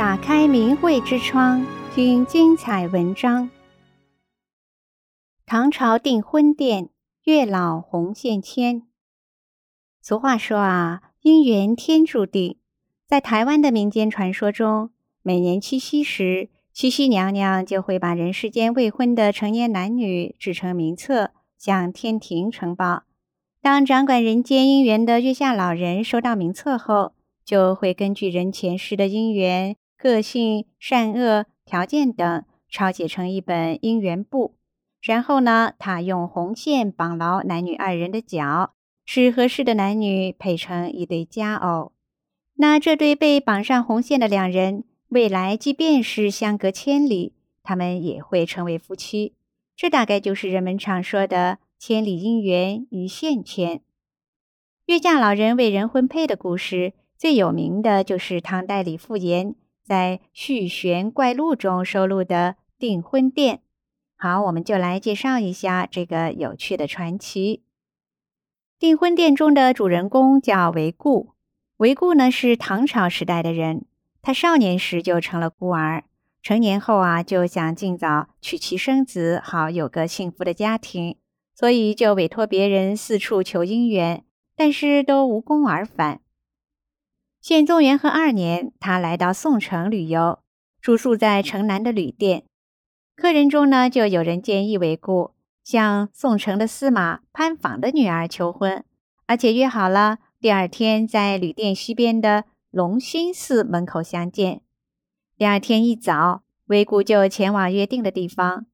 打开明慧之窗，听精彩文章。唐朝订婚殿，月老红线牵。俗话说啊，姻缘天注定。在台湾的民间传说中，每年七夕时，七夕娘娘就会把人世间未婚的成年男女制成名册，向天庭呈报。当掌管人间姻缘的月下老人收到名册后，就会根据人前世的姻缘、个性、善恶、条件等，抄写成一本姻缘簿。然后呢，他用红线绑牢男女二人的脚，使合适的男女配成一对佳偶。那这对被绑上红线的两人，未来即便是相隔千里，他们也会成为夫妻。这大概就是人们常说的“千里姻缘一线牵”。月下老人为人婚配的故事，最有名的就是唐代李复言在《续弦怪录》中收录的《订婚殿》。好，我们就来介绍一下这个有趣的传奇。《订婚殿》中的主人公叫韦固，韦固呢是唐朝时代的人，他少年时就成了孤儿，成年后啊就想尽早娶妻生子，好有个幸福的家庭，所以就委托别人四处求姻缘，但是都无功而返。宪宗元和二年，他来到宋城旅游，住宿在城南的旅店。客人中呢，就有人建议韦固向宋城的司马潘昉的女儿求婚，而且约好了第二天在旅店西边的龙兴寺门口相见。第二天一早，韦固就前往约定的地方，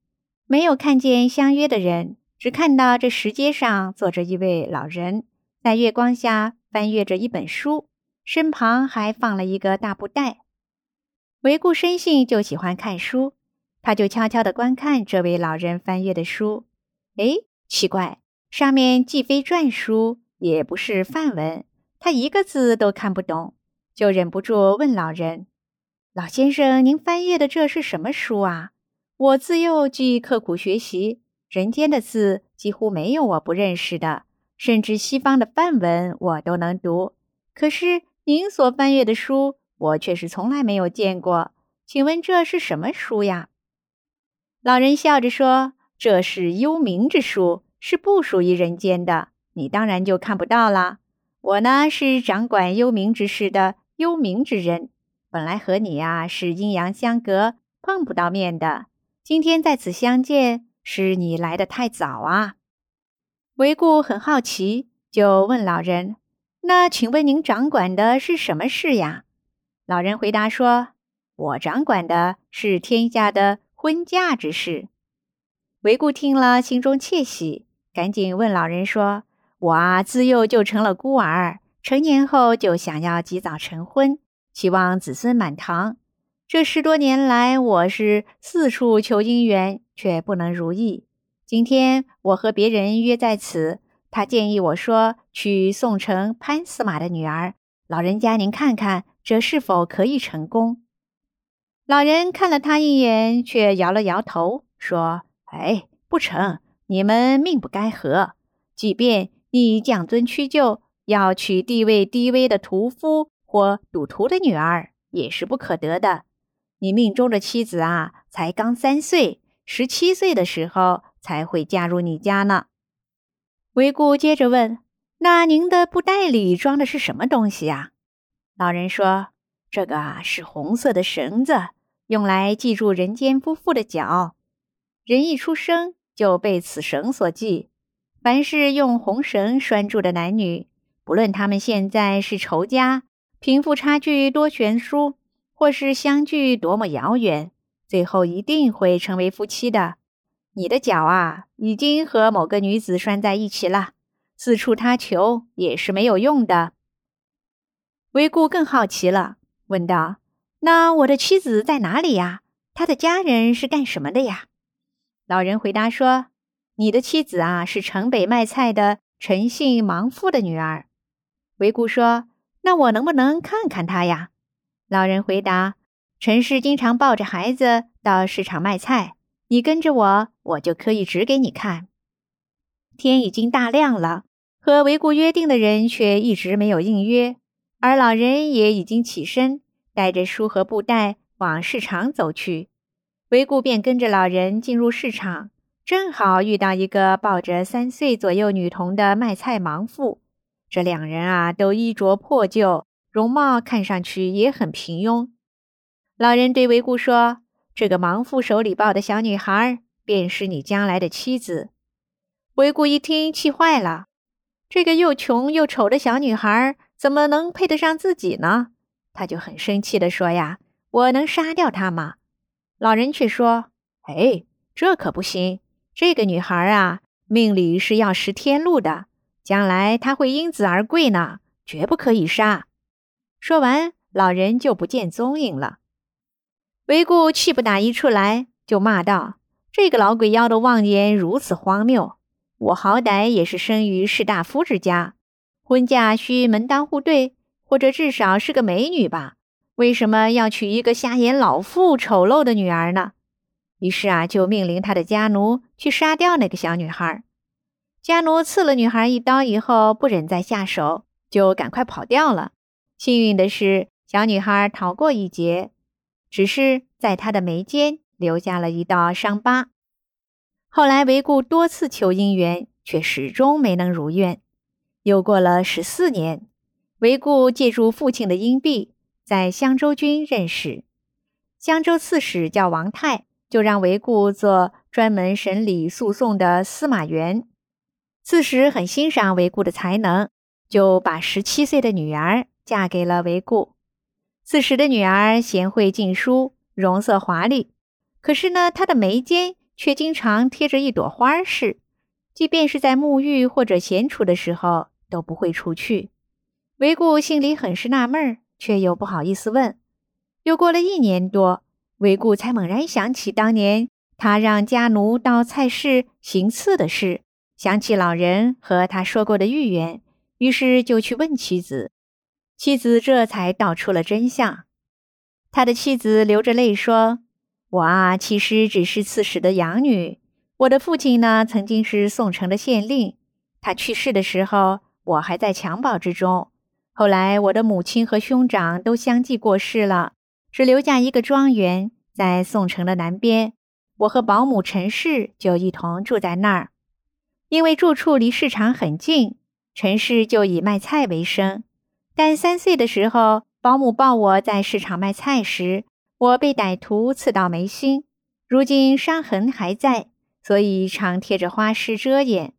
没有看见相约的人，只看到这石阶上坐着一位老人，在月光下翻阅着一本书。身旁还放了一个大布袋。韦固生性就喜欢看书，他就悄悄地观看这位老人翻阅的书。哎，奇怪，上面既非篆书，也不是梵文，他一个字都看不懂，就忍不住问老人：“老先生，您翻阅的这是什么书啊？我自幼即刻苦学习，人间的字几乎没有我不认识的，甚至西方的梵文我都能读。可是……”您所翻阅的书，我却是从来没有见过。请问这是什么书呀？老人笑着说：“这是幽冥之书，是不属于人间的。你当然就看不到了。我呢，是掌管幽冥之事的幽冥之人，本来和你呀是阴阳相隔，碰不到面的。今天在此相见，是你来的太早啊。”韦固很好奇，就问老人。那请问您掌管的是什么事呀？老人回答说：“我掌管的是天下的婚嫁之事。”韦固听了，心中窃喜，赶紧问老人说：“我啊，自幼就成了孤儿，成年后就想要及早成婚，希望子孙满堂。这十多年来，我是四处求姻缘，却不能如意。今天我和别人约在此。”他建议我说：“娶宋城潘司马的女儿，老人家您看看这是否可以成功？”老人看了他一眼，却摇了摇头，说：“哎，不成，你们命不该合。即便你降尊屈就，要娶地位低微的屠夫或赌徒的女儿，也是不可得的。你命中的妻子啊，才刚三岁，十七岁的时候才会嫁入你家呢。”韦固接着问：“那您的布袋里装的是什么东西呀？”老人说：“这个啊是红色的绳子，用来系住人间夫妇的脚。人一出生就被此绳所系。凡是用红绳拴住的男女，不论他们现在是仇家，贫富差距多悬殊，或是相距多么遥远，最后一定会成为夫妻的。”你的脚啊，已经和某个女子拴在一起了，四处他求也是没有用的。韦固更好奇了，问道：“那我的妻子在哪里呀？她的家人是干什么的呀？”老人回答说：“你的妻子啊，是城北卖菜的陈姓盲妇的女儿。”韦固说：“那我能不能看看她呀？”老人回答：“陈氏经常抱着孩子到市场卖菜。”你跟着我，我就可以指给你看。天已经大亮了，和韦固约定的人却一直没有应约，而老人也已经起身，带着书和布袋往市场走去。维固便跟着老人进入市场，正好遇到一个抱着三岁左右女童的卖菜盲妇。这两人啊，都衣着破旧，容貌看上去也很平庸。老人对维固说：“这个盲妇手里抱的小女孩，便是你将来的妻子。”维固一听，气坏了：“这个又穷又丑的小女孩，怎么能配得上自己呢？”他就很生气地说：“呀，我能杀掉她吗？”老人却说：“哎，这可不行。这个女孩啊，命里是要食天禄的。”将来她会因子而贵呢，绝不可以杀。说完，老人就不见踪影了。维固气不打一处来，就骂道：“这个老鬼妖的妄言如此荒谬！我好歹也是生于士大夫之家，婚嫁须门当户对，或者至少是个美女吧？为什么要娶一个瞎眼老妇丑陋的女儿呢？”于是啊，就命令他的家奴去杀掉那个小女孩。家奴刺了女孩一刀以后，不忍再下手，就赶快跑掉了。幸运的是，小女孩逃过一劫，只是在他的眉间留下了一道伤疤。后来维固多次求姻缘，却始终没能如愿。又过了十四年，维固借助父亲的荫庇，在襄州军任使。襄州刺史叫王泰，就让维固做专门审理诉讼的司马员。刺史很欣赏维固的才能，就把十七岁的女儿嫁给了维固。此时的女儿贤惠静淑，容色华丽，可是呢，她的眉间却经常贴着一朵花饰，即便是在沐浴或者闲处的时候都不会除去。维固心里很是纳闷，却又不好意思问。又过了一年多，维固才猛然想起当年他让家奴到菜市行刺的事。想起老人和他说过的预言，于是就去问妻子。妻子这才道出了真相。他的妻子流着泪说：“我啊，其实只是刺史的养女。我的父亲呢，曾经是宋城的县令。他去世的时候，我还在襁褓之中。后来，我的母亲和兄长都相继过世了，只留下一个庄园在宋城的南边。我和保姆陈氏就一同住在那儿。”因为住处离市场很近，陈氏就以卖菜为生。但三岁的时候，保姆抱我在市场卖菜时，我被歹徒刺到眉心，如今伤痕还在，所以常贴着花饰遮掩。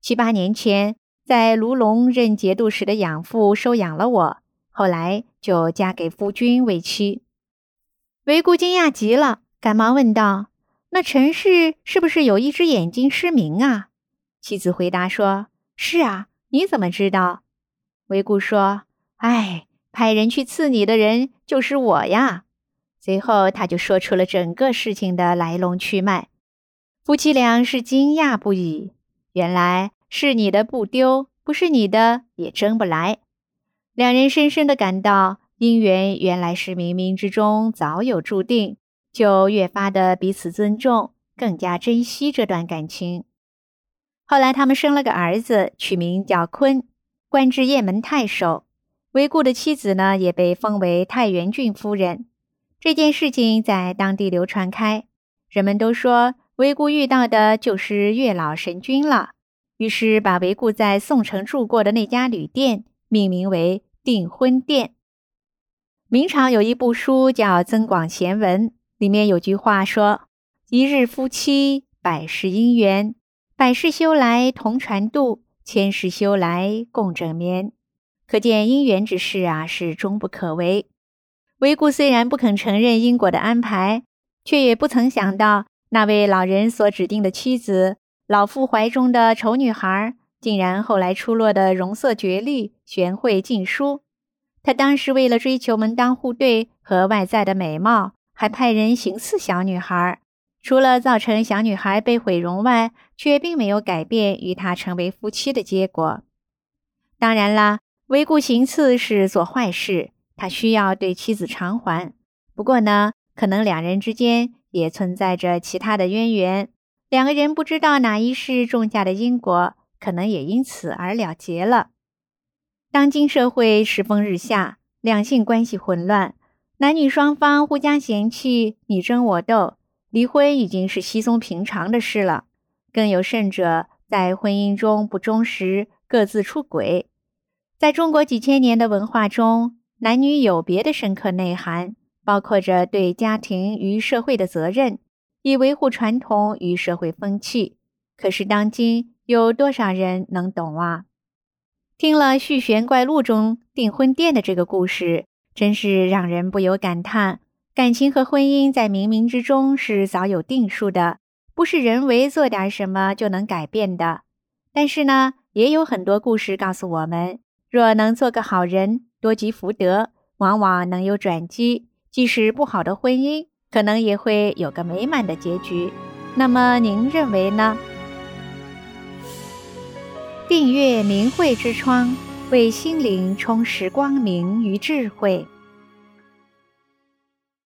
七八年前，在卢龙任节度使的养父收养了我，后来就嫁给夫君为妻。维固惊讶极了，赶忙问道：“那陈氏是不是有一只眼睛失明啊？”妻子回答说：“是啊，你怎么知道？”维固说：“哎，派人去刺你的人就是我呀。”随后他就说出了整个事情的来龙去脉。夫妻俩是惊讶不已。原来是你的不丢，不是你的也争不来。两人深深地感到姻缘原来是冥冥之中早有注定，就越发的彼此尊重，更加珍惜这段感情。后来，他们生了个儿子，取名叫坤，官至雁门太守。韦固的妻子呢，也被封为太原郡夫人。这件事情在当地流传开，人们都说韦固遇到的就是月老神君了。于是，把韦固在宋城住过的那家旅店命名为订婚店。明朝有一部书叫《增广贤文》，里面有句话说：“一日夫妻，百世姻缘。”百世修来同船渡，千世修来共枕眠。可见姻缘之事啊，是终不可违。维固虽然不肯承认因果的安排，却也不曾想到那位老人所指定的妻子，老妇怀中的丑女孩，竟然后来出落的容色绝丽、贤惠尽淑。他当时为了追求门当户对和外在的美貌，还派人行刺小女孩。除了造成小女孩被毁容外，却并没有改变与他成为夫妻的结果。当然啦，维固行刺是做坏事，他需要对妻子偿还。不过呢，可能两人之间也存在着其他的渊源，两个人不知道哪一世种下的因果，可能也因此而了结了。当今社会世风日下，两性关系混乱，男女双方互相嫌弃，你争我斗，离婚已经是稀松平常的事了。更有甚者，在婚姻中不忠实，各自出轨。在中国几千年的文化中，男女有别的深刻内涵，包括着对家庭与社会的责任，以维护传统与社会风气。可是当今有多少人能懂啊？听了《续弦怪录》中订婚店的这个故事。真是让人不由感叹，感情和婚姻在冥冥之中是早有定数的，不是人为做点什么就能改变的。但是呢，也有很多故事告诉我们，若能做个好人，多积福德，往往能有转机。即使不好的婚姻，可能也会有个美满的结局。那么您认为呢？订阅明慧之窗。为心灵充实光明与智慧。